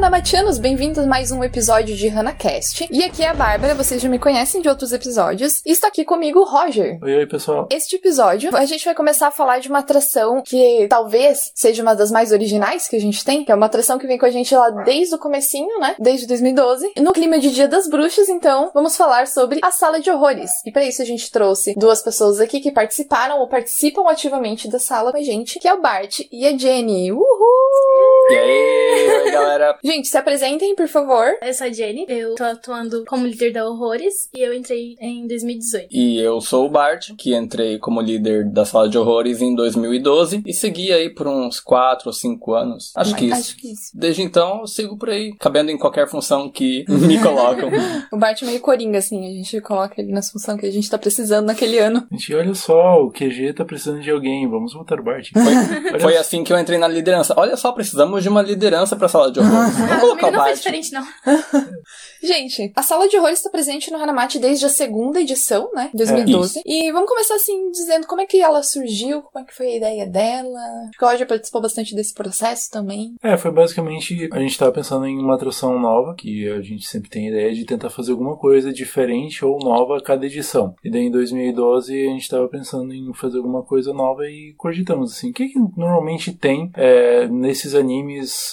Hanamatianos, bem-vindos a mais um episódio de HanaCast. E aqui é a Bárbara, vocês já me conhecem de outros episódios. E está aqui comigo o Roger. Oi, oi, pessoal. Este episódio, a gente vai começar a falar de uma atração que talvez seja uma das mais originais que a gente tem, que é uma atração que vem com a gente lá desde o comecinho, né? Desde 2012. No clima de Dia das Bruxas, então, vamos falar sobre a Sala de Horrores. E para isso a gente trouxe duas pessoas aqui que participaram ou participam ativamente da sala com a gente, que é o Bart e a Jenny. Uhul! E aí, oi, galera. Gente, se apresentem, por favor. Eu sou a Jenny, eu tô atuando como líder da Horrores e eu entrei em 2018. E eu sou o Bart, que entrei como líder da sala de horrores em 2012 e segui aí por uns 4 ou 5 anos. Acho que isso. Acho que isso. Desde então, eu sigo por aí, cabendo em qualquer função que me colocam. O Bart é meio coringa, assim, a gente coloca ele nas funções que a gente tá precisando naquele ano. Gente, olha só, o QG tá precisando de alguém. Vamos voltar o Bart. Foi, foi assim que eu entrei na liderança. Olha só, precisamos de uma liderança pra sala de horrores. Vamos Ah, não foi diferente, não. Gente, a sala de horrores está presente no Hanamate desde a segunda edição, né? 2012. e vamos começar assim, dizendo como é que ela surgiu, como é que foi a ideia dela. Acho que o Roger participou bastante desse processo também. É, foi basicamente a gente tava pensando em uma atração nova, que a gente sempre tem a ideia de tentar fazer alguma coisa diferente ou nova a cada edição. E daí em 2012 a gente tava pensando em fazer alguma coisa nova e cogitamos assim, o que, que normalmente tem é, nesses animes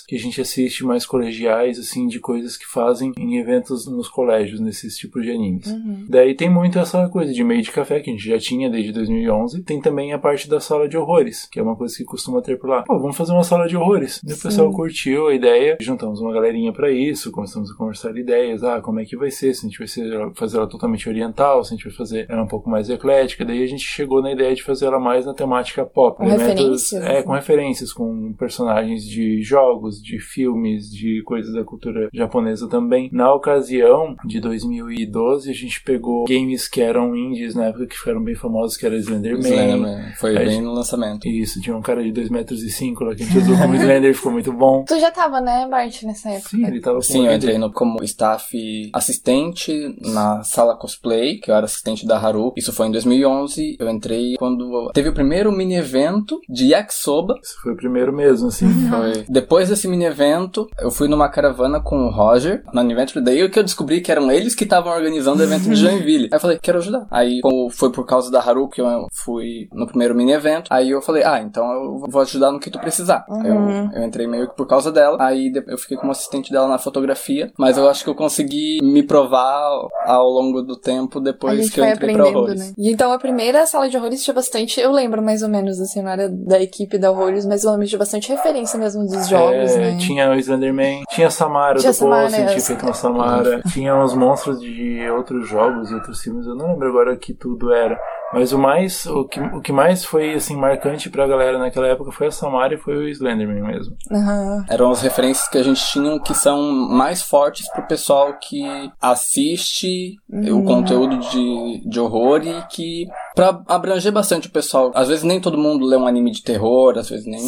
que a gente assiste mais colegiais, assim, de coisas que fazem em eventos nos colégios, nesses tipos de animes. Daí tem muito essa coisa de meio de café, que a gente já tinha desde 2011. Tem também a parte da sala de horrores, que é uma coisa que costuma ter por lá. Pô, vamos fazer uma sala de horrores. E o pessoal curtiu a ideia, juntamos uma galerinha pra isso, começamos a conversar ideias. Ah, como é que vai ser? Se a gente vai ser, fazer ela totalmente oriental, se a gente vai fazer ela um pouco mais eclética. Daí a gente chegou na ideia de fazer ela mais na temática pop. Com Elementos- referências, É, né? com referências, com personagens de jogos, de filmes, de coisas da cultura japonesa também. Na ocasião de 2012, a gente pegou games que eram indies na época, que ficaram bem famosos, que era Slenderman. Slenderman. Foi Aí- bem no lançamento. Isso, tinha um cara de 2 metros e 5 lá que a gente usou como Slender, ficou muito bom. Tu já tava, né, Bart, nessa época? Sim, ele tava com Sim, eu entrei no- como staff assistente na sala cosplay, que eu era assistente da Haru. Isso foi em 2011. Eu entrei quando teve o primeiro mini evento de Yakisoba. Isso foi o primeiro mesmo, assim. Foi. Depois desse mini evento, eu fui numa caravana com o Roger na Adventure. Daí que eu descobri que eram eles que estavam organizando o evento de Joinville. Aí eu falei, quero ajudar. Aí, como foi por causa da Haru que eu fui no primeiro mini evento, aí eu falei, ah, então eu vou ajudar no que tu precisar. Aí Uhum. eu, eu entrei meio que por causa dela. Aí eu fiquei como assistente dela na fotografia. Mas eu acho que eu consegui me provar ao longo do tempo depois que eu entrei pra horrores. né? E então a primeira sala de horrores tinha bastante. Eu lembro mais ou menos, assim, não era da equipe da Horrors, mas eu lembro de bastante referência mesmo dos jogos, É, né? Tinha o Slenderman, tinha a Samara Tinha do Samara, é. feito uma Samara, tinha uns monstros de outros jogos e outros filmes, eu não lembro agora que tudo era. Mas o mais, o que, o que mais foi assim marcante pra galera naquela época foi a Samara e foi o Slenderman mesmo. Aham. Eram as referências que a gente tinha que são mais fortes pro pessoal que assiste o conteúdo de, de horror e que. Pra abranger bastante o pessoal. Às vezes nem todo mundo lê um anime de terror, às vezes nem,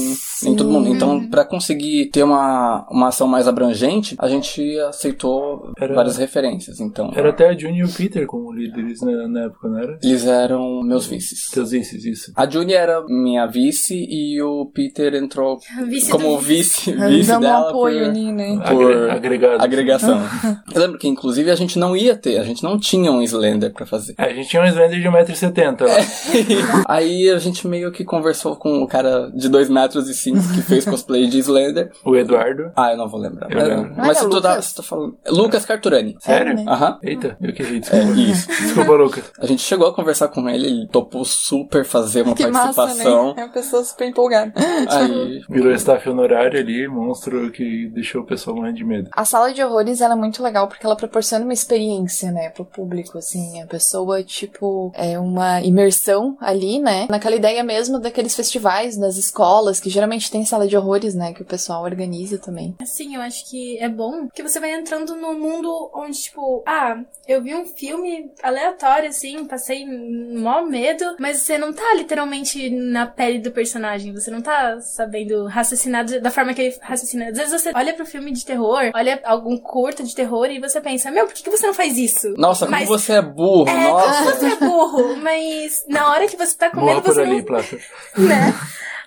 nem todo mundo. Então, pra conseguir ter uma, uma ação mais abrangente, a gente aceitou Era- várias referências. Então, Era até a Juni e o Peter como líderes na, na época, não era? eles eram meus vices. Seus vices, isso. A Junie era minha vice e o Peter entrou Vice como do- vice, vice dão um dela. apoio por- ali, né? Por Agre- agregado. agregação. Eu lembro que, inclusive, a gente não ia ter, a gente não tinha um Slender pra fazer. É, a gente tinha um Slender de 1,70m lá. Aí a gente meio que conversou com o cara de 2 metros e 5 que fez cosplay de Slender. O Eduardo. Ah, eu não vou lembrar. Mas-. Mas, se tu, tá, se tu falando. Lucas Carturani. Sério? né? Aham. Eita, eu que. É, Desculpa. isso. Desculpa, Lucas. A gente chegou a conversar com ele, ele topou super fazer uma Que massa, participação. né? É uma pessoa super empolgada. Aí. Virou staff honorário ali, monstro que deixou o pessoal morrendo de medo. A sala de horrores ela é muito legal porque ela proporciona uma experiência, né, pro público, assim. A pessoa, tipo, é uma imersão ali, né? Naquela ideia mesmo daqueles festivais das escolas, que geralmente tem sala de horrores, né, que o pessoal organiza também. Assim, eu acho que é bom que você vai entrando num mundo onde, tipo, ah, eu vi um filme aleatório, assim, passei mó medo, mas você não tá literalmente na pele do personagem, você não tá sabendo raciocinar da forma que ele raciocina. Às vezes você olha pro filme de terror, olha algum curta de terror e você pensa, meu, por que, que você não faz isso? Nossa, como Mas- você é burro, É, nossa. você é burro, mas na hora que você tá com Boa por você ali, não né?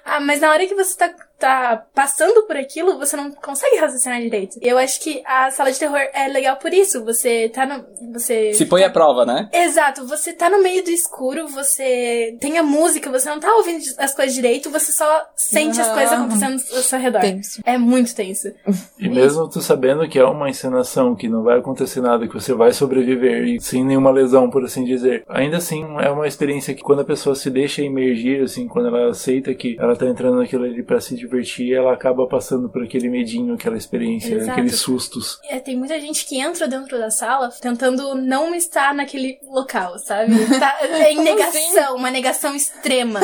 Ah, mas na hora que você tá, tá passando por aquilo, você não consegue raciocinar direito. E eu acho que a sala de terror é legal por isso. Você tá no. Você. Se põe à prova, né? Exato, você tá no meio do escuro, você tem a música, você não tá ouvindo as coisas direito, você só sente as coisas acontecendo ao seu redor. Tenso. É muito tenso. E mesmo tu sabendo que é uma encenação, que não vai acontecer nada, que você vai sobreviver e sem nenhuma lesão, por assim dizer, ainda assim é uma experiência que quando a pessoa se deixa emergir, assim, quando ela aceita que ela tá entrando naquilo ali pra se divertir, ela acaba passando por aquele medinho, aquela experiência, Exato. aqueles sustos. É, tem muita gente que entra dentro da sala tentando não estar naquele local, sabe? Tá, é em negação, uma negação extrema.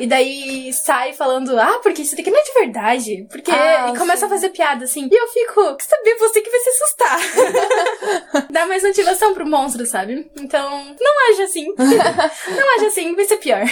E daí sai falando, ah, porque isso daqui não é de verdade. Porque. Ah, e começa sim. a fazer piada assim. E eu fico, que saber você que vai se assustar. Dá mais motivação pro monstro, sabe? Então, não age assim. não age assim, vai ser pior.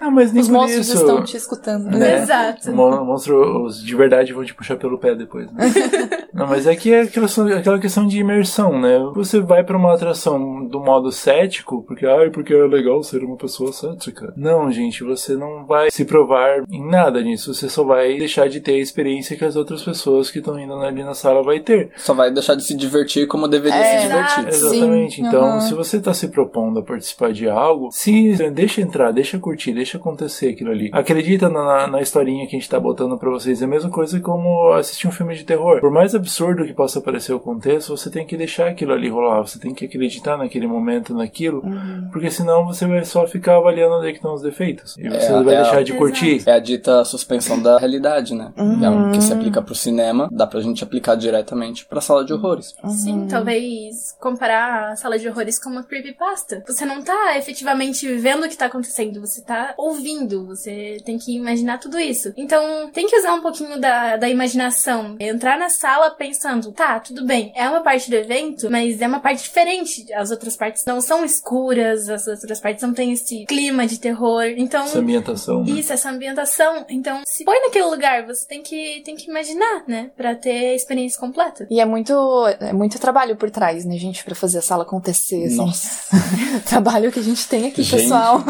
Ah, mas nem Os por monstros isso. estão te escutando. né? Exato. Mon- monstro, os de verdade vão te puxar pelo pé depois, né? Não, mas é que é aquela, aquela questão de imersão, né? Você vai pra uma atração do modo cético, porque, ai, porque é legal ser uma pessoa cética. Não, gente, você não vai se provar em nada nisso. Você só vai deixar de ter a experiência que as outras pessoas que estão indo ali na sala vai ter. Só vai deixar de se divertir como deveria É, se divertir. exato. Exatamente. Sim, então, aham. se você tá se propondo a participar de algo, se deixa entrar, deixa curtir, deixa acontecer aquilo ali. Acredita na, na, na historinha que a gente tá botando pra vocês. É a mesma coisa como assistir um filme de terror. Por mais absurdo que possa parecer o contexto, você tem que deixar aquilo ali rolar. Você tem que acreditar naquele momento, naquilo. Uhum. Porque senão você vai só ficar avaliando onde é que estão os defeitos. E você vai é a- deixar de Exato. curtir. É a dita suspensão da realidade, né? É o que se aplica pro cinema, dá pra gente aplicar diretamente pra sala de horrores. Sim, talvez comparar a sala de horrores com uma creepypasta. Você não tá efetivamente vendo o que tá acontecendo, você tá ouvindo, você tem que imaginar tudo isso. Então, tem que usar um pouquinho da, da imaginação. Entrar na sala pensando, tá, tudo bem, é uma parte do evento, mas é uma parte diferente. As outras partes não são escuras, as outras partes não têm esse clima de terror. Então, Essa ambientação. né? isso, essa ambientação. Então, se põe naquele lugar, você tem que, tem que imaginar, né? Pra ter a experiência completa. E é muito, é muito trabalho por trás, né, gente, pra fazer a sala acontecer, assim. Nossa. trabalho que a gente tem aqui, Gente. pessoal.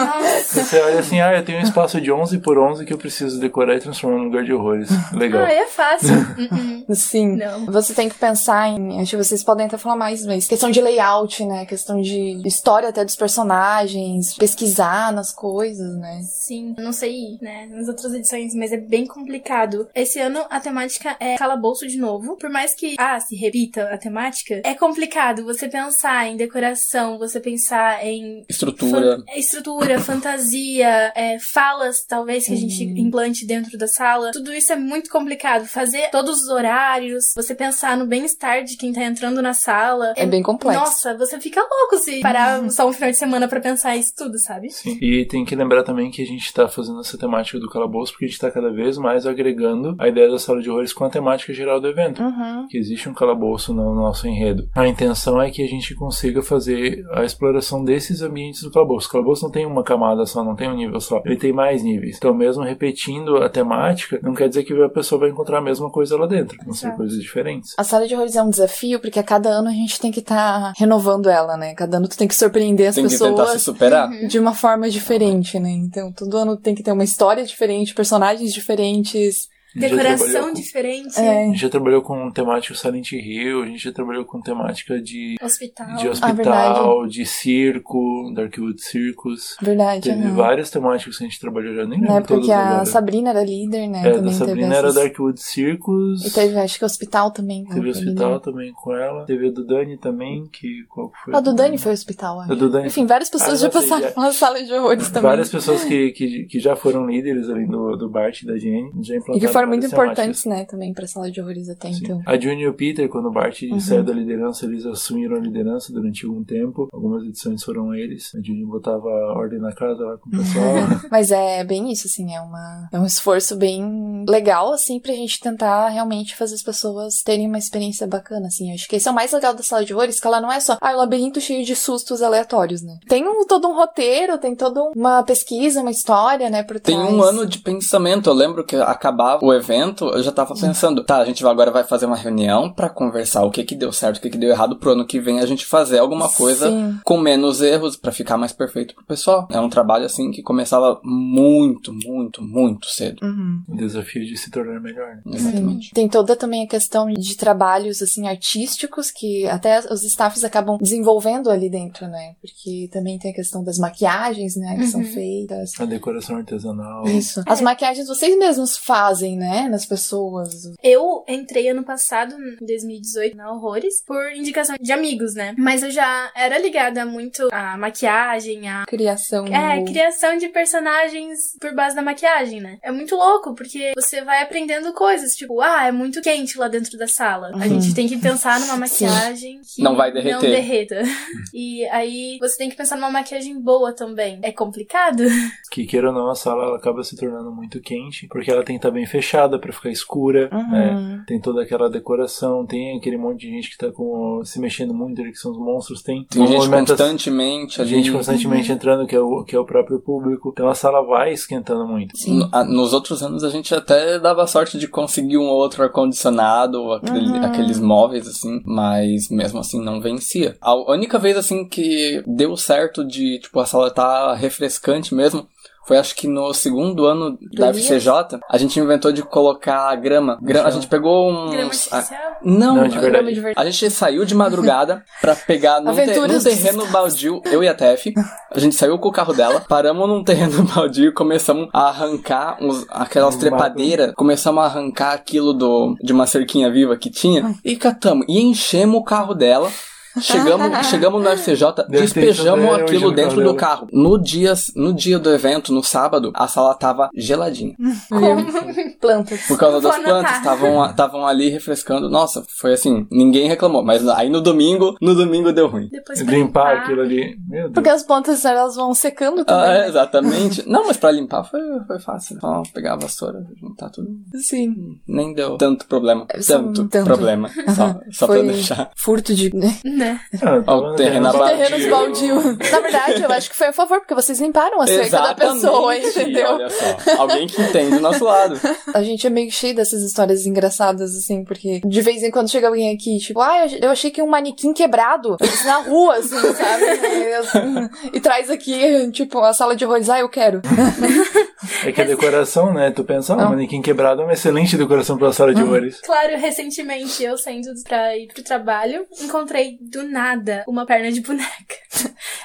Você olha assim, ah, eu tenho um espaço de 11 por 11 que eu preciso decorar e transformar num lugar de horrores. Legal. Ah, é fácil. Uh-uh. Sim. Não. Você tem que pensar em. Acho que vocês podem até falar mais, mas questão de layout, né? Questão de história até dos personagens, pesquisar nas coisas, né? Sim, não sei, né, nas outras edições, mas é bem complicado. Esse ano a temática é calabouço de novo. Por mais que, ah, se repita a temática, é complicado você pensar em decoração, você pensar em Estrutura. Fan- estrutura, fantasia, é, falas, talvez, que a gente implante dentro da sala. Tudo isso é muito complicado. Fazer todos os horários, você pensar no bem-estar de quem tá entrando na sala. É bem complexo. Nossa, você fica louco se parar só um final de semana pra pensar isso tudo, sabe? Sim. E tem que lembrar também que a gente está fazendo essa temática do calabouço porque a gente está cada vez mais agregando a ideia da sala de horrores com a temática geral do evento. Uhum. Que existe um calabouço no nosso enredo. A intenção é que a gente consiga fazer a exploração desses ambientes do calabouço. O calabouço não tem uma camada só, não tem um nível só. Ele tem mais níveis. Então, mesmo repetindo a temática, não quer dizer que a pessoa vai encontrar a mesma coisa lá dentro. Vão ser coisas diferentes. A sala de horrores é um desafio, porque a cada ano a gente tem que estar renovando ela, né? Cada ano tu tem que surpreender as Tem que tentar se pessoas superar. de uma forma diferente, né? Então, todo ano tem que ter uma história diferente, personagens diferentes. A Decoração com- diferente. A É. gente já trabalhou com temática Silent Hill, a gente já trabalhou com temática de Hospital. de Ah, hospital, verdade. de circo, Darkwood Circus. Verdade, Teve aham. várias temáticas que a gente trabalhou já, nem lembro Na época que a agora. Sabrina era líder, né? É, também Sabrina teve era essas... Darkwood Circus. E teve, acho que hospital também. com Teve a hospital também com ela. Teve a do Dani também, que qual que foi? A do Dani foi hospital, acho. A do Dani. Enfim, várias pessoas Ah, já passaram já- pela sala de horrores também. Várias pessoas que, que, que já foram líderes ali do, do Bart e da Jenny já implantaram foram muito temáticas. importantes, né, também pra sala de horrores até Sim. então. A Juni e o Peter, quando o Bart Uhum. saiu da liderança, eles assumiram a liderança durante algum tempo. Algumas edições foram eles. A Juni botava ordem na casa lá com o pessoal. Mas é bem isso, assim, é, uma, é um esforço bem legal, assim, pra gente tentar realmente fazer as pessoas terem uma experiência bacana, assim. Acho que esse é o mais legal da sala de horrores, que ela não é só, ah, um labirinto cheio de sustos aleatórios, né? Tem um, todo um roteiro, tem toda uma pesquisa, uma história, né, por Tem trás. um ano de pensamento. Eu lembro que acabava o o evento, eu já tava pensando, tá, a gente agora vai fazer uma reunião pra conversar o que que deu certo, o que que deu errado pro ano que vem a gente fazer alguma coisa Sim. com menos erros pra ficar mais perfeito pro pessoal. É um trabalho assim que começava muito, muito, muito cedo. Uhum. O desafio de se tornar melhor. né? Exatamente. Tem toda também a questão de trabalhos assim artísticos que até os staffs acabam desenvolvendo ali dentro, né? Porque também tem a questão das maquiagens, né, que são Uhum. feitas. A decoração artesanal. Isso. As maquiagens vocês mesmos fazem, né, nas pessoas. Eu entrei ano passado, em 2018, na Horrores, por indicação de amigos, né? Mas eu já era ligada muito à maquiagem, à Criação. É, no- criação de personagens por base da maquiagem, né? É muito louco, porque você vai aprendendo coisas, tipo, ah, é muito quente lá dentro da sala. A Uhum. gente tem que pensar numa maquiagem que Não vai derreter. Não derreta. E aí você tem que pensar numa maquiagem boa também. É complicado? Que queira ou não, a sala ela acaba se tornando muito quente, porque ela tem que estar bem fechada pra ficar escura, né? Uhum. Tem toda aquela decoração, tem aquele monte de gente que tá com, se mexendo muito, que são os monstros, tem, Tem gente constantemente ali. gente constantemente entrando, que é, o, que é o próprio público. Então a sala vai esquentando muito. Sim. No- a- Nos outros anos a gente até dava sorte de conseguir um ou outro ar-condicionado, aquele- Uhum. aqueles móveis assim, mas mesmo assim não vencia. A única vez assim que deu certo de, tipo, a sala tá refrescante mesmo. Foi acho que no segundo ano da Elias? FCJ, a gente inventou de colocar grama. Gra- a gente pegou uns. Grama artificial? Não, Não, de a- verdade. de verdade. a gente saiu de madrugada pra pegar num, te- num terreno baldio, eu e a Tef. A gente saiu com o carro dela, paramos num terreno baldio e começamos a arrancar uns, aquelas Um trepadeiras. Começamos a arrancar aquilo do, de uma cerquinha viva que tinha e catamos. E enchemos o carro dela. Chegamos, chegamos no FCJ, Deve ter despejamos aquilo dentro do carro. No dia, no dia do evento, no sábado, a sala tava geladinha. Plantas. Por causa Vou das plantas, anotar. estavam estavam ali refrescando. Nossa, foi assim, ninguém reclamou. Mas aí no domingo, no domingo deu ruim. Depois pra Limpar aquilo ali. Meu Deus. Porque as plantas elas vão secando Ah, também. é, né? exatamente. Não, mas pra limpar foi, foi fácil. Só pegar a vassoura, juntar tudo. Sim. Nem deu tanto problema. Tanto, tanto. problema. Só, só Foi pra deixar. furto de. Né? Né? Ah, terreno terreno baldio. Terrenos baldio. Na verdade, eu acho que foi a favor, porque vocês limparam a cerca da pessoa, entendeu? Olha só. Alguém que entende do nosso lado. A gente é meio cheio dessas histórias engraçadas, assim, porque de vez em quando chega alguém aqui, tipo, ah, eu achei que um manequim quebrado na rua, assim, sabe? E, assim, e traz aqui, tipo, a sala de horrores, ah, eu quero. É que a decoração, né? Tu pensa, ah, um manequim quebrado é uma excelente decoração pra sala de horrores. Claro, recentemente eu saindo pra ir pro trabalho, encontrei do nada uma perna de boneca.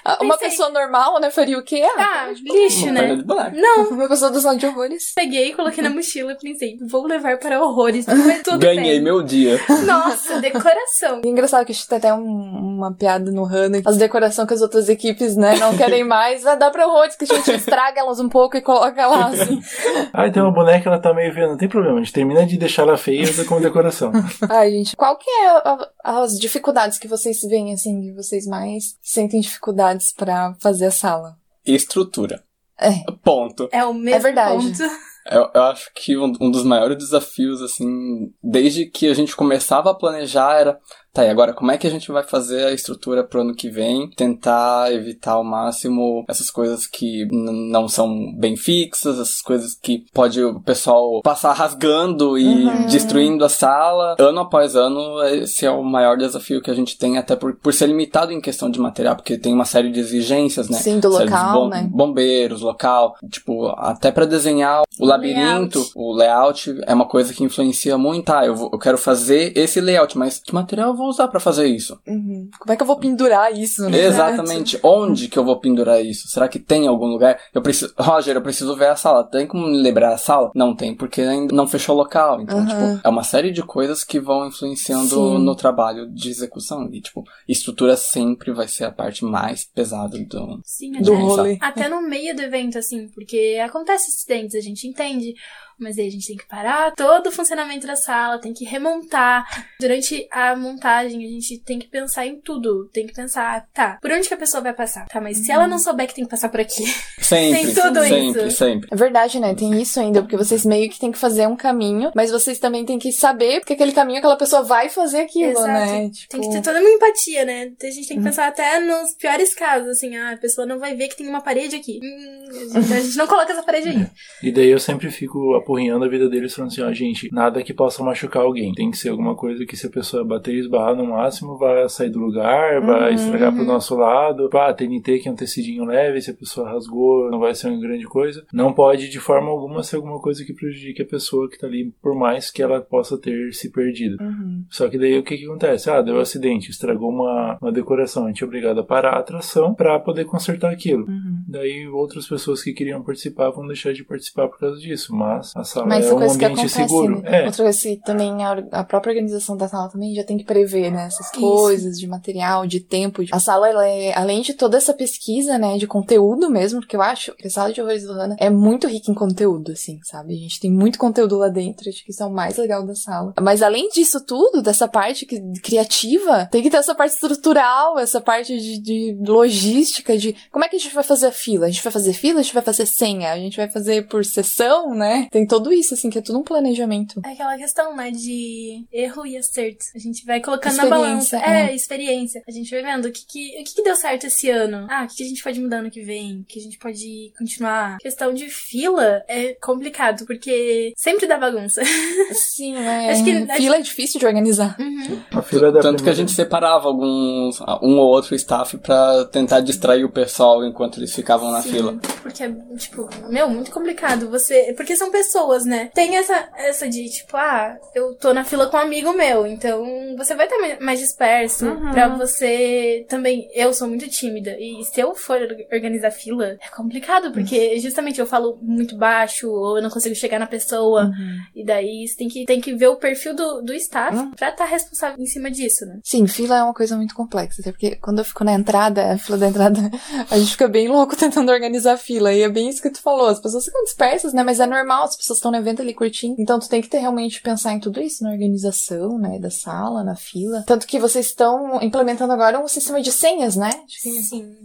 Ah, Uma Pensei. pessoa normal, né, faria o quê? Ah, lixo, Uma né? perna de boneco. Não, Uma pessoa da sala de horrores. peguei, coloquei na mochila e pensei, vou levar para horrores. Tudo Ganhei bem. meu dia. Nossa, decoração. E é engraçado que a gente tem até um- uma piada no Hannah. As decorações que as outras equipes, né, não querem mais. Ah, dá pra horrores que a gente estraga elas um pouco e coloca lá, assim. Ah, então a boneca ela tá meio feia, não tem problema. A gente termina de deixar ela feia e como decoração. Ai, gente, qual que é a- as dificuldades que vocês veem, assim, que vocês mais sentem dificuldades pra fazer a sala? Estrutura. É. Ponto. É o mesmo É verdade. ponto. Eu, eu acho que um, um dos maiores desafios, assim, desde que a gente começava a planejar era, tá, e agora como é que a gente vai fazer a estrutura pro ano que vem? Tentar evitar ao máximo essas coisas que não são bem fixas, essas coisas que pode o pessoal passar rasgando e Uhum. destruindo a sala. Ano após ano, esse é o maior desafio que a gente tem, até por, por ser limitado em questão de material, porque tem uma série de exigências, né? Sim, do local, bom- né? bombeiros, local, tipo, até pra desenhar o labirinto, Layout. o layout é uma coisa que influencia muito. Ah, eu, vou- eu quero fazer esse layout, mas que material eu vou usar pra fazer isso? Uhum. Como é que eu vou pendurar isso, né? Exatamente. Onde que eu vou pendurar isso? Será que tem em algum lugar? Eu preciso, Roger, eu preciso ver a sala. Tem como me lembrar a sala? Não tem, porque ainda não fechou o local. Então, Uhum. tipo, é uma série de coisas que vão influenciando Sim. no trabalho de execução. E, tipo, estrutura sempre vai ser a parte mais pesada do, Sim, Do até, rolê. até no meio do evento, assim, porque acontece acidentes, a gente entende. Mas aí a gente tem que parar todo o funcionamento da sala, tem que remontar. Durante a passagem, a gente tem que pensar em tudo. Tem que pensar, tá, por onde que a pessoa vai passar? Tá, mas se ela não souber que tem que passar por aqui. Sempre, Tem tudo sempre, isso. sempre. É verdade, né? Tem isso ainda, porque vocês meio que tem que fazer um caminho, mas vocês também têm que saber porque aquele caminho aquela pessoa vai fazer aquilo, Exato. né? Tipo, Tem que ter toda uma empatia, né? A gente tem que pensar até nos piores casos, assim, ah, a pessoa não vai ver que tem uma parede aqui. Hum, a, gente, a gente não coloca essa parede aí. E daí eu sempre fico apurrinhando a vida deles falando assim, ó, gente, nada que possa machucar alguém. Tem que ser alguma coisa que se a pessoa bater e esbarrar no máximo, vai sair do lugar, vai Uhum. estragar pro nosso lado. Pá, TNT que é um tecidinho leve, se a pessoa rasgou, não vai ser uma grande coisa. Não pode de forma alguma ser alguma coisa que prejudique a pessoa que tá ali, por mais que ela possa ter se perdido. Uhum. Só que daí o que que acontece? Ah, deu um acidente, estragou uma, uma decoração, a gente é obrigado a parar a atração pra poder consertar aquilo. Uhum. Daí outras pessoas que queriam participar vão deixar de participar por causa disso, mas a sala Mas é um coisa que ambiente acontece, seguro. né? É, Outra coisa que também a, própria organização da sala também já tem que prever, né? Essas Isso. coisas de material, de tempo. de- A sala, ela é, além de toda essa pesquisa, né, de conteúdo mesmo, porque eu acho que a sala de horrores do Hannah é muito rica em conteúdo, assim, sabe? A gente tem muito conteúdo lá dentro, acho que isso é o mais legal da sala. Mas além disso tudo, dessa parte que- criativa, tem que ter essa parte estrutural, essa parte de, de logística, de como é que a gente vai fazer a fila? A gente vai fazer fila, a gente vai fazer senha, a gente vai fazer por sessão, né? Tem tudo isso, assim, que é tudo um planejamento. É aquela questão, né, de erro e acerto. A gente vai colocando na balança. É, é. experiência. A gente vai vendo o que que, o que que deu certo esse ano. Ah, o que que a gente pode mudar no que vem? O que a gente pode continuar? Questão de fila é complicado, porque sempre dá bagunça. Sim, é. Acho que- Fila é difícil de organizar. Uhum. a fila da Tanto que a gente separava alguns, um ou outro staff pra tentar distrair o pessoal enquanto eles ficavam na Sim, fila. Porque é, tipo, meu, muito complicado você. Porque são pessoas, né? Tem essa, essa de, tipo, ah, eu tô na fila com um amigo meu, então você vai estar mais disperso. Uhum. Pra você também. Eu sou muito tímida. E se eu for organizar fila, é complicado, porque justamente eu falo muito baixo, ou eu não consigo chegar na pessoa. Uhum. E daí você tem que, tem que ver o perfil do, do staff Uhum. pra estar responsável em cima disso, né? Sim, fila é uma coisa muito complexa, até porque quando eu fico na entrada, a fila da entrada, a gente fica bem louco tentando organizar a fila. E é bem isso que tu falou. As pessoas ficam dispersas, né? Mas é normal, pessoas estão no evento ali curtindo. Então tu tem que ter realmente pensar em tudo isso, na organização, né? Da sala, na fila. Tanto que vocês estão implementando agora um sistema de senhas, né? De- Sim.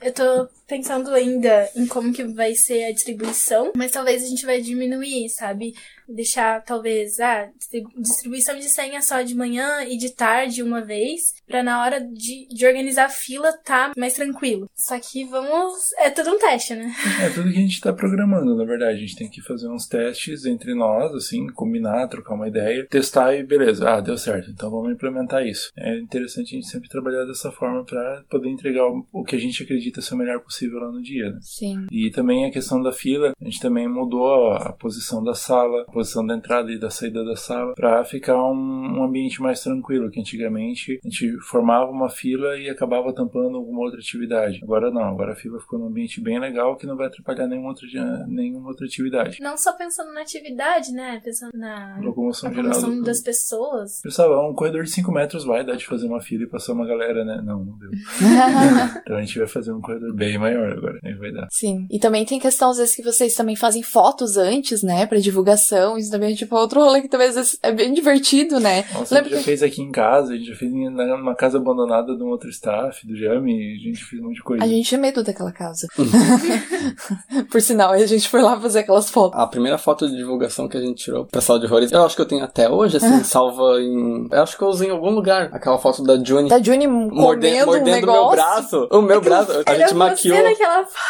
Eu tô pensando ainda em como que vai ser a distribuição, mas talvez a gente vai diminuir, sabe? Deixar, talvez, ah, distri- distribuição de senha só de manhã e de tarde uma vez, pra na hora de, de organizar a fila tá mais tranquilo. Só que vamos. É tudo um teste, né? É tudo que a gente tá programando, na verdade. A gente tem que fazer uns testes entre nós, assim, combinar, trocar uma ideia, testar e beleza. Ah, deu certo, então vamos implementar isso. É interessante a gente sempre trabalhar dessa forma pra poder entregar o- que a gente acredita ser o melhor possível lá no dia, né? Sim. E também a questão da fila, a gente também mudou a, a posição da sala, a posição da entrada e da saída da sala, pra ficar um, um ambiente mais tranquilo, que antigamente a gente formava uma fila e acabava tampando alguma outra atividade. Agora não, agora a fila ficou num ambiente bem legal que não vai atrapalhar nenhuma outra, nenhuma outra atividade. Não só pensando na atividade, né? Pensando na Locomoção geral. do- das pessoas. Pessoal, um corredor de 5 metros vai dar de fazer uma fila e passar uma galera, né? Não, não deu. então a gente vai fazer um corredor bem maior agora, aí vai dar. Sim. E também tem questão, às vezes, que vocês também fazem fotos antes, né? Pra divulgação. Isso também é tipo outro rolê que vezes é bem divertido, né? Nossa, a Lembra gente já fez aqui em casa, a gente já fez numa casa abandonada de um outro staff, do Jami, a gente fez um monte de coisa. A gente tinha medo daquela casa. Por sinal, aí a gente foi lá fazer aquelas fotos. A primeira foto de divulgação que a gente tirou pra sala de horrores, eu acho que eu tenho até hoje, assim, salva em. Eu acho que eu usei em algum lugar. Aquela foto da Juni Da Juni morde- comendo um mordendo o negócio. meu braço. O meu braço. A Era gente maquiou.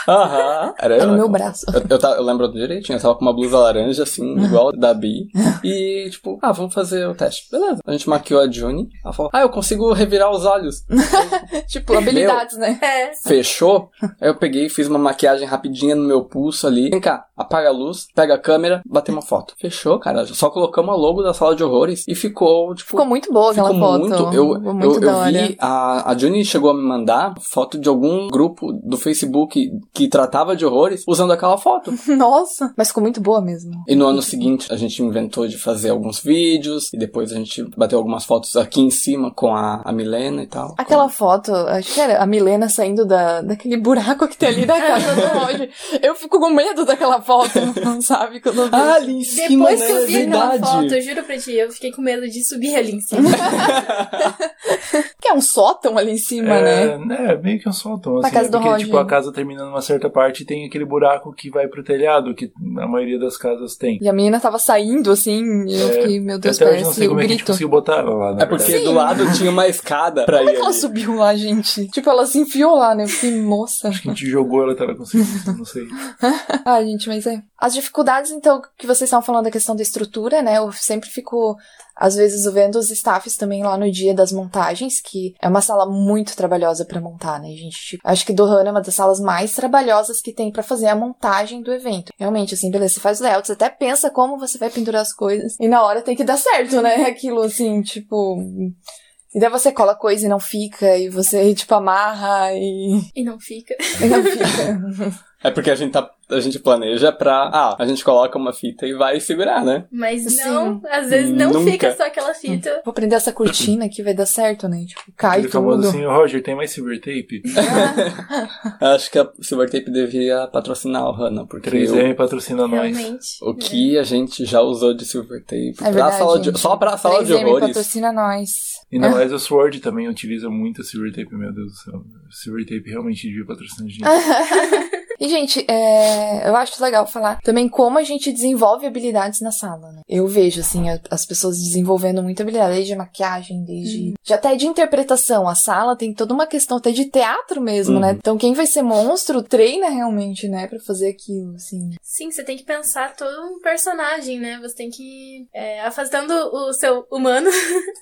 Aham. Era Era eu. no meu braço. Eu, eu, tava- eu lembro direitinho, eu tava com uma blusa laranja, assim, igual da Bi. E, tipo, ah, vamos fazer o teste. Beleza. A gente maquiou a Juni. Ela falou, ah, eu consigo revirar os olhos. tipo, habilidades, né? É. Fechou. Aí eu peguei, fiz uma maquiagem rapidinha no meu pulso ali. Vem cá, apaga a luz, pega a câmera, bateu uma foto. Fechou, cara. Só colocamos a logo da sala de horrores e ficou, tipo. Ficou muito boa aquela Ficou foto. muito. Eu, Ficou muito eu, eu vi, a, a Juni chegou a me mandar foto de algum grupo do Facebook que tratava de horrores usando aquela foto. Nossa, mas ficou muito boa mesmo. E no ano seguinte a gente inventou de fazer alguns vídeos e depois a gente bateu algumas fotos aqui em cima com a, a Milena e tal. Aquela foto, acho que era a Milena saindo da, daquele buraco que tem ali na casa do Roger. Eu fico com medo daquela foto, sabe? Quando eu vejo. Ah, ali em cima, Depois né? que eu é vi aquela verdade. foto, eu juro pra ti, eu fiquei com medo de subir ali em cima. Que é um sótão ali em cima, né? É, é, meio que um sótão, assim, casa né? do porque, Roger. tipo, a casa termina numa certa parte e tem aquele buraco que vai pro telhado, que a maioria das casas tem. E a menina tava saindo assim, e eu É, fiquei, meu Deus, Até hoje não parece sei o como é que a gente grito. conseguiu botar ela lá, na É porque verdade. do lado tinha uma escada pra Como é ir que ela ali. subiu lá, gente? Tipo, ela se enfiou lá, né? Eu fiquei, moça. Acho que a gente jogou ela, ela conseguiu, não sei. Ah, gente, mas é. As dificuldades, então, que vocês estão falando da questão da estrutura, né? Eu sempre fico, às vezes, vendo os staffs também lá no dia das montagens, que é uma sala muito trabalhosa pra montar, né, gente? Tipo, acho que Dohana é uma das salas mais trabalhosas que tem pra fazer a montagem do evento. Realmente, assim, beleza, você faz o layout, você até pensa como você vai pendurar as coisas, e na hora tem que dar certo, né? Aquilo, assim, tipo. E daí você cola coisa e não fica, e você, tipo, amarra e, e não fica. e não fica. É porque a gente, tá, a gente planeja pra. Ah, a gente coloca uma fita e vai segurar, né? Mas Sim. não, às vezes não Nunca. fica só aquela fita. Vou prender essa cortina aqui, vai dar certo, né? Tipo, cai Aquele famoso tudo. assim, Roger, tem mais silver tape? Acho que a Silver Tape devia patrocinar o Hannah, porque 3M patrocina nós. Realmente. o, que a gente já usou de Silver Tape É pra verdade, sala de, só pra sala de 3M horrores. patrocina nós. Ainda mais o Sword também utiliza muito silver tape, meu Deus do céu. Silver tape realmente devia patrocinar a gente. E, gente, é, eu acho legal falar também como a gente desenvolve habilidades na sala, né? Eu vejo, assim, as pessoas desenvolvendo muita habilidade, desde maquiagem, desde... Já até de interpretação. A sala tem toda uma questão até de teatro mesmo, né? Uhum. Então, quem vai ser monstro treina realmente, né? Pra fazer aquilo, assim. Sim, você tem que pensar todo um personagem, né? Você tem que é, afastando o seu humano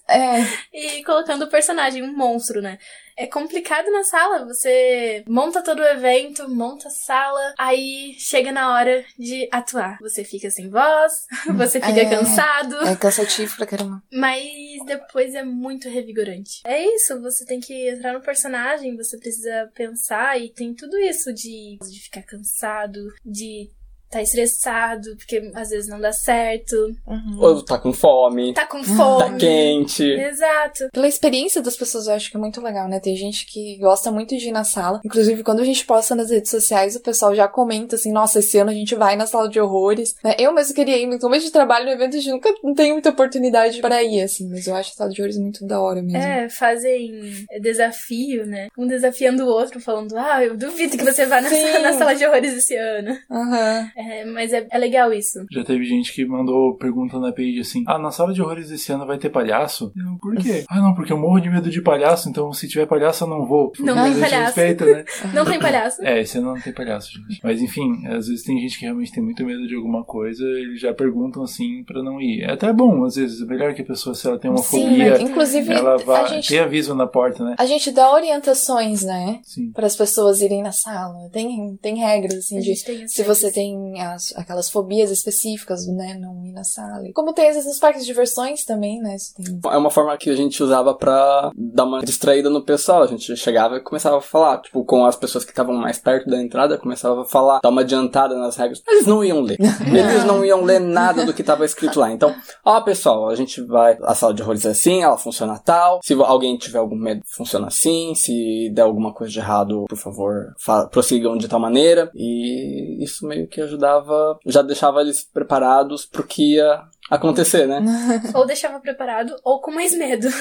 É, e colocando o personagem, um monstro, né? É complicado na sala, você monta todo o evento, monta a sala, aí chega na hora de atuar. Você fica sem voz, você fica É. cansado, é cansativo pra caramba. mas depois é muito revigorante. É isso, você tem que entrar no personagem, você precisa pensar e tem tudo isso de, de ficar cansado, de tá estressado, porque às vezes não dá certo, Uhum. Ou tá com fome, tá com fome. tá quente. Exato. Pela experiência das pessoas, eu acho que é muito legal, né? Tem gente que gosta muito de ir na sala. Inclusive, quando a gente posta nas redes sociais, o pessoal já comenta assim: nossa, esse ano a gente vai na sala de horrores. Né? Eu mesmo queria ir, mas como a gente trabalha no evento, a gente nunca tem muita oportunidade para ir, assim. Mas eu acho a sala de horrores muito da hora mesmo. É, fazem desafio, né? Um desafiando o outro, falando, ah, eu duvido que você vá na, na sala de horrores esse ano. Aham. É, mas é, é legal isso. Já teve gente que mandou pergunta na page assim: Ah, na sala de horrores esse ano vai ter palhaço? Eu, por quê? Ah, não, porque eu morro de medo de palhaço, então se tiver palhaço eu não vou. Não tem palhaço. Respeita, né? Não tem palhaço. É, esse ano não tem palhaço, gente. Mas enfim, às vezes tem gente que realmente tem muito medo de alguma coisa, eles já perguntam assim pra não ir. É até bom, às vezes, é melhor que a pessoa, se ela tem uma Sim, fobia, inclusive, ela vai. a gente, Tem aviso na porta, né? a gente dá orientações, né? Sim. Para as pessoas irem na sala. Tem, tem regras, assim, A de gente tem Se você tem as- aquelas fobias específicas, né? Não ir na sala. Como tem às vezes nos parques de diversões também, né? Tem... É uma forma que a gente usava pra dar uma distraída no pessoal. A gente chegava e começava a falar, tipo, com as pessoas que estavam mais perto da entrada, começava a falar, dar uma adiantada nas regras. Eles não iam ler. Eles não iam ler nada do que estava escrito lá. Então, ó, pessoal, a gente vai. A sala de horrores é assim, ela funciona tal. Se alguém tiver algum medo, funciona assim. Se der alguma coisa de errado, por favor, fa- prossigam de tal maneira. E isso meio que ajudava, já deixava eles preparados pro que ia acontecer, né? Ou deixava preparado, ou com mais medo.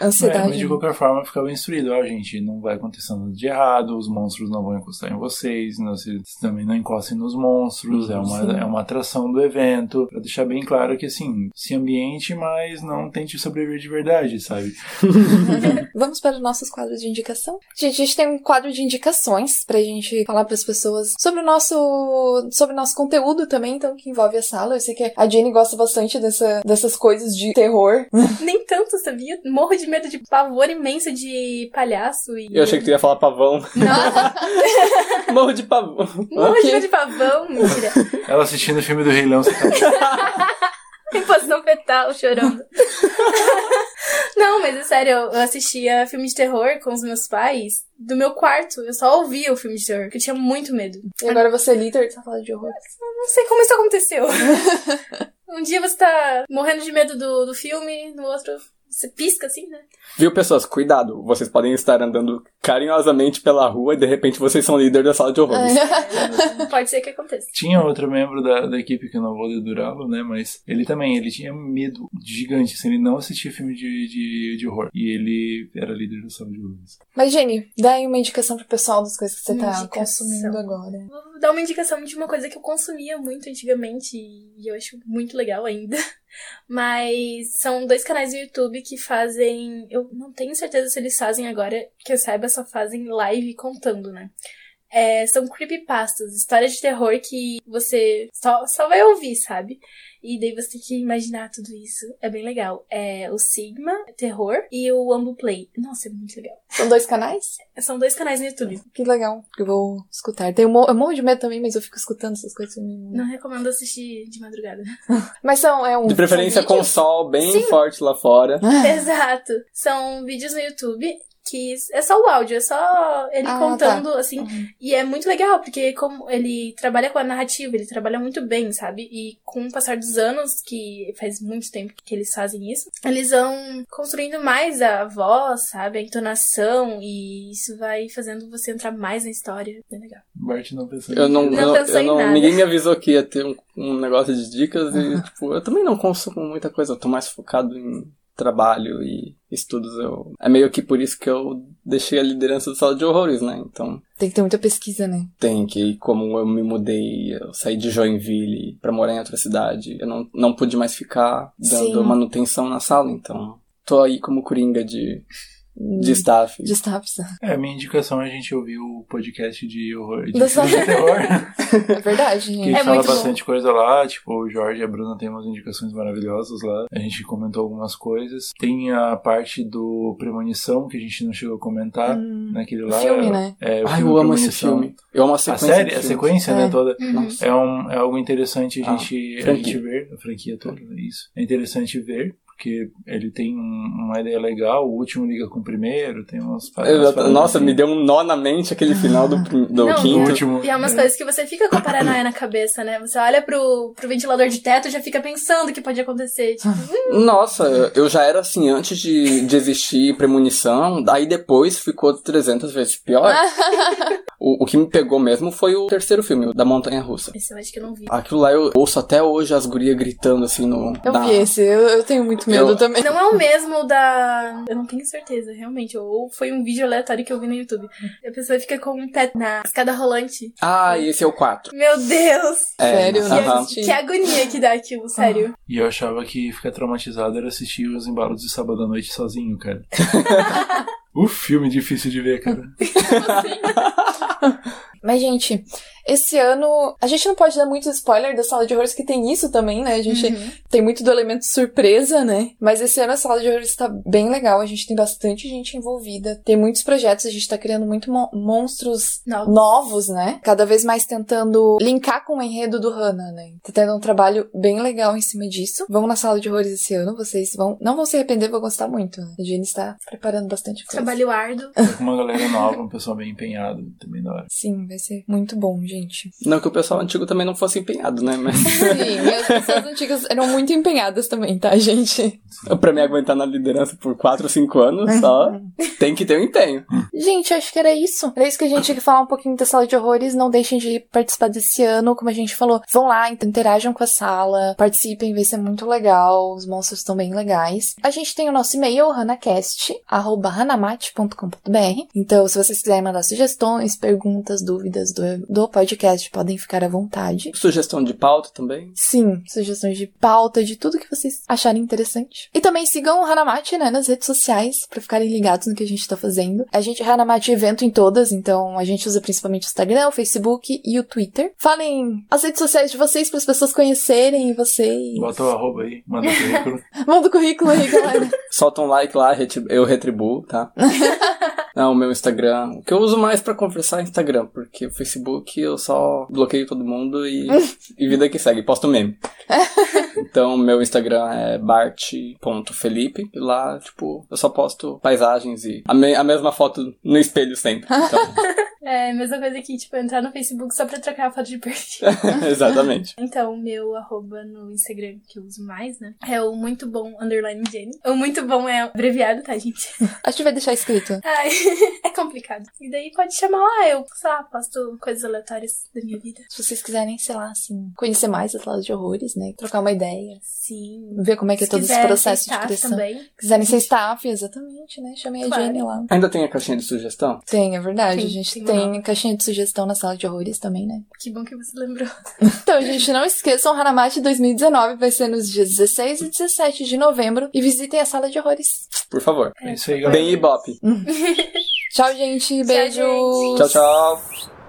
É, Ansiedade. mas de qualquer forma ficava instruído, ó, gente, não vai acontecer nada de errado, os monstros não vão encostar em vocês, não, vocês também não encostem nos monstros, é, uma, Sim. é uma atração do evento, pra deixar bem claro que assim, se ambiente, mas não tente sobreviver de verdade, sabe? Vamos para os nossos quadros de indicação. Gente, a gente tem um quadro de indicações pra gente falar pras pessoas sobre o nosso, sobre o nosso conteúdo também, então, que envolve a sala. Eu sei que a Jenny gosta bastante dessa, dessas coisas de terror. Nem tanto, sabia? Morro de medo de pavor imenso de palhaço e. Eu achei que tu ia falar pavão. Não, Morro de pavão. morro de Ok. medo de pavão, mentira. Ela assistindo o filme do Rei Leão, você tá... Em posição fetal, chorando. Não, mas é sério, eu assistia filme de terror com os meus pais do meu quarto. Eu só ouvia o filme de terror, porque eu tinha muito medo. E agora você é líder de sala de horror. Não sei como isso aconteceu. Um dia você tá morrendo de medo do, do filme, no outro Você pisca assim, né? Viu, pessoas? Cuidado. Vocês podem estar andando carinhosamente pela rua e de repente vocês são líder da sala de horrores. É, pode ser que aconteça. Tinha outro membro da, da equipe que eu não vou dedurá-lo, né? Mas ele também, ele tinha medo gigante, assim, ele não assistia filme de, de, de horror. E ele era líder da sala de horrores. Mas, Jenny, dá aí uma indicação pro pessoal das coisas que você tá Indicação. consumindo agora. Vou dar uma indicação de uma coisa que eu consumia muito antigamente e eu acho muito legal ainda. Mas são dois canais no YouTube que fazem. Eu não tenho certeza se eles fazem agora, que eu saiba, só fazem live contando, né? É, são creepypastas, histórias de terror que você só, só vai ouvir, sabe? E daí você tem que imaginar tudo isso. É bem legal. É o Sigma, Terror, e o Ambu Play. Nossa, é muito legal. São dois canais? São dois canais no YouTube. Que legal. Eu vou escutar. Tenho um, mo- eu morro de medo também, mas eu fico escutando essas coisas. Não recomendo assistir de madrugada. Mas são, é um. De preferência com o sol bem Sim. forte lá fora. Exato. São vídeos no YouTube que é só o áudio, é só ele Ah, contando, tá. assim. Uhum. E é muito legal, porque como ele trabalha com a narrativa, ele trabalha muito bem, sabe? E com o passar dos anos, que faz muito tempo que eles fazem isso, eles vão construindo mais a voz, sabe? A entonação, e isso vai fazendo você entrar mais na história. Bem legal. Bart não pensou Eu não, Não eu, pensou eu em não nada. ninguém me avisou que ia ter um, um negócio de dicas e, tipo, eu também não consumo muita coisa, eu tô mais focado em trabalho e estudos. Eu, é meio que por isso que eu deixei a liderança do sala de horrores, né? Então, Tem que ter muita pesquisa, né? tem que, como eu me mudei, eu saí de Joinville pra morar em outra cidade, eu não, não pude mais ficar dando Sim. manutenção na sala, então tô aí como coringa de, de staff. De staffs. É, a minha indicação é a gente ouvir o podcast de horror, de Do filme de terror. É verdade, Que gente. É fala muito bom. bastante coisa lá, tipo, o Jorge e a Bruna tem umas indicações maravilhosas lá. A gente comentou algumas coisas. Tem a parte do Premonição, que a gente não chegou a comentar, Hum, naquele lá. filme, né? É, o Ai, filme eu amo esse filme. Eu amo a A sequência. série, de a filmes. sequência, É. né, toda. Nossa. É, um, é algo interessante a Ah, gente, a franquia. gente ver, a franquia toda, é isso. É interessante ver, porque ele tem um- uma ideia legal, o último liga com o primeiro, tem umas paradas. Nossa, assim. me deu um nó na mente aquele final do, do Não, quinto. último. E é umas é. coisas que você fica com a paranoia na cabeça, né? Você olha pro, pro ventilador de teto e já fica pensando o que pode acontecer. Tipo, Nossa, eu já era assim antes de, de existir premonição, aí depois ficou 300 vezes pior. o, o que me pegou mesmo foi o terceiro filme, o da Montanha Russa. esse eu acho que eu não vi. Aquilo lá eu ouço até hoje as gurias gritando assim no. Eu na- vi esse, eu, eu tenho muito medo Eu- também. Não é o mesmo da. Eu não tenho certeza, realmente. Ou foi um vídeo aleatório que eu vi no YouTube. A pessoa fica com um pé na escada rolante. Ah, e esse é o 4. Meu Deus! Sério, Que, não aham. assisti. que agonia que dá aquilo, sério. E eu achava que ficar traumatizado era assistir os embalos de sábado à noite sozinho, cara. o filme difícil de ver, cara. Mas, gente, esse ano. A gente não pode dar muito spoiler da sala de horrores, que tem isso também, né? A gente Uhum. tem muito do elemento surpresa, né? Mas esse ano a sala de horrores tá bem legal. A gente tem bastante gente envolvida. Tem muitos projetos. A gente tá criando muito mo- monstros Novos. novos, né? Cada vez mais tentando linkar com o enredo do Hannah, né? Tá tendo um trabalho bem legal em cima disso. Vamos na sala de horrores esse ano. Vocês vão. Não vão se arrepender, vão gostar muito, né? A Jenny está preparando bastante coisa. Trabalho árduo. Com uma galera nova, um pessoal bem empenhado, também da hora. Sim, vai ser muito bom, gente. Não que o pessoal antigo também não fosse empenhado, né? Mas Sim, e as pessoas antigas eram muito empenhadas também, tá, gente? pra me aguentar na liderança por 4 ou 5 anos, só tem que ter um empenho. Gente, acho que era isso. Era isso que a gente tinha que falar um pouquinho da sala de horrores. Não deixem de participar desse ano, como a gente falou. Vão lá, interajam com a sala, participem, vai ser muito legal. Os monstros estão bem legais. A gente tem o nosso e-mail, hanacast.hanamate.com.br. Então, se vocês quiserem mandar sugestões, perguntas, dúvidas do, do podcast, podem ficar à vontade. Sugestão de pauta também. Sim, sugestões de pauta, de tudo que vocês acharem interessante. E também sigam o Hanamate, né, nas redes sociais, pra ficarem ligados no que a gente tá fazendo. A gente é Hanamate evento em todas, então a gente usa principalmente o Instagram, o Facebook e o Twitter. Falem as redes sociais de vocês para as pessoas conhecerem vocês. Bota o arroba aí, manda o currículo. Manda o currículo aí, galera. Solta um like lá, eu retribuo, tá? Não, o meu Instagram. O que eu uso mais pra conversar é Instagram, porque o Facebook eu só bloqueio todo mundo e, e vida que segue. Posto meme. então, meu Instagram é bart.felipe. E lá, tipo, eu só posto paisagens e a, me a mesma foto no espelho sempre. Então... É, mesma coisa que, tipo, entrar no Facebook só pra trocar a foto de perfil. Exatamente. Então, meu arroba no Instagram que eu uso mais, né? É o muito bom underline Jenny. O muito bom é abreviado, tá, gente? A gente vai deixar escrito. Ai, é complicado. E daí pode chamar lá, eu, sei lá, posto coisas aleatórias da minha vida. Se vocês quiserem, sei lá, assim, conhecer mais as salas de horrores, né? Trocar uma ideia. Sim. Ver como é que é Se todo esse processo ser de staff criação. também. Quiserem ser staff, exatamente, né? Chamei Claro. a Jenny lá. Ainda tem a caixinha de sugestão? Tem, é verdade. Tem, a gente tem tem, caixinha de sugestão na sala de horrores também, né? Que bom que você lembrou. Então, gente, não esqueçam, Hanamate 2019 vai ser nos dias 16 e 17 de novembro. E visitem a sala de horrores. Por favor. É isso aí, galera. Bem Ibope. Tchau, gente. Beijo. gente. Tchau, tchau.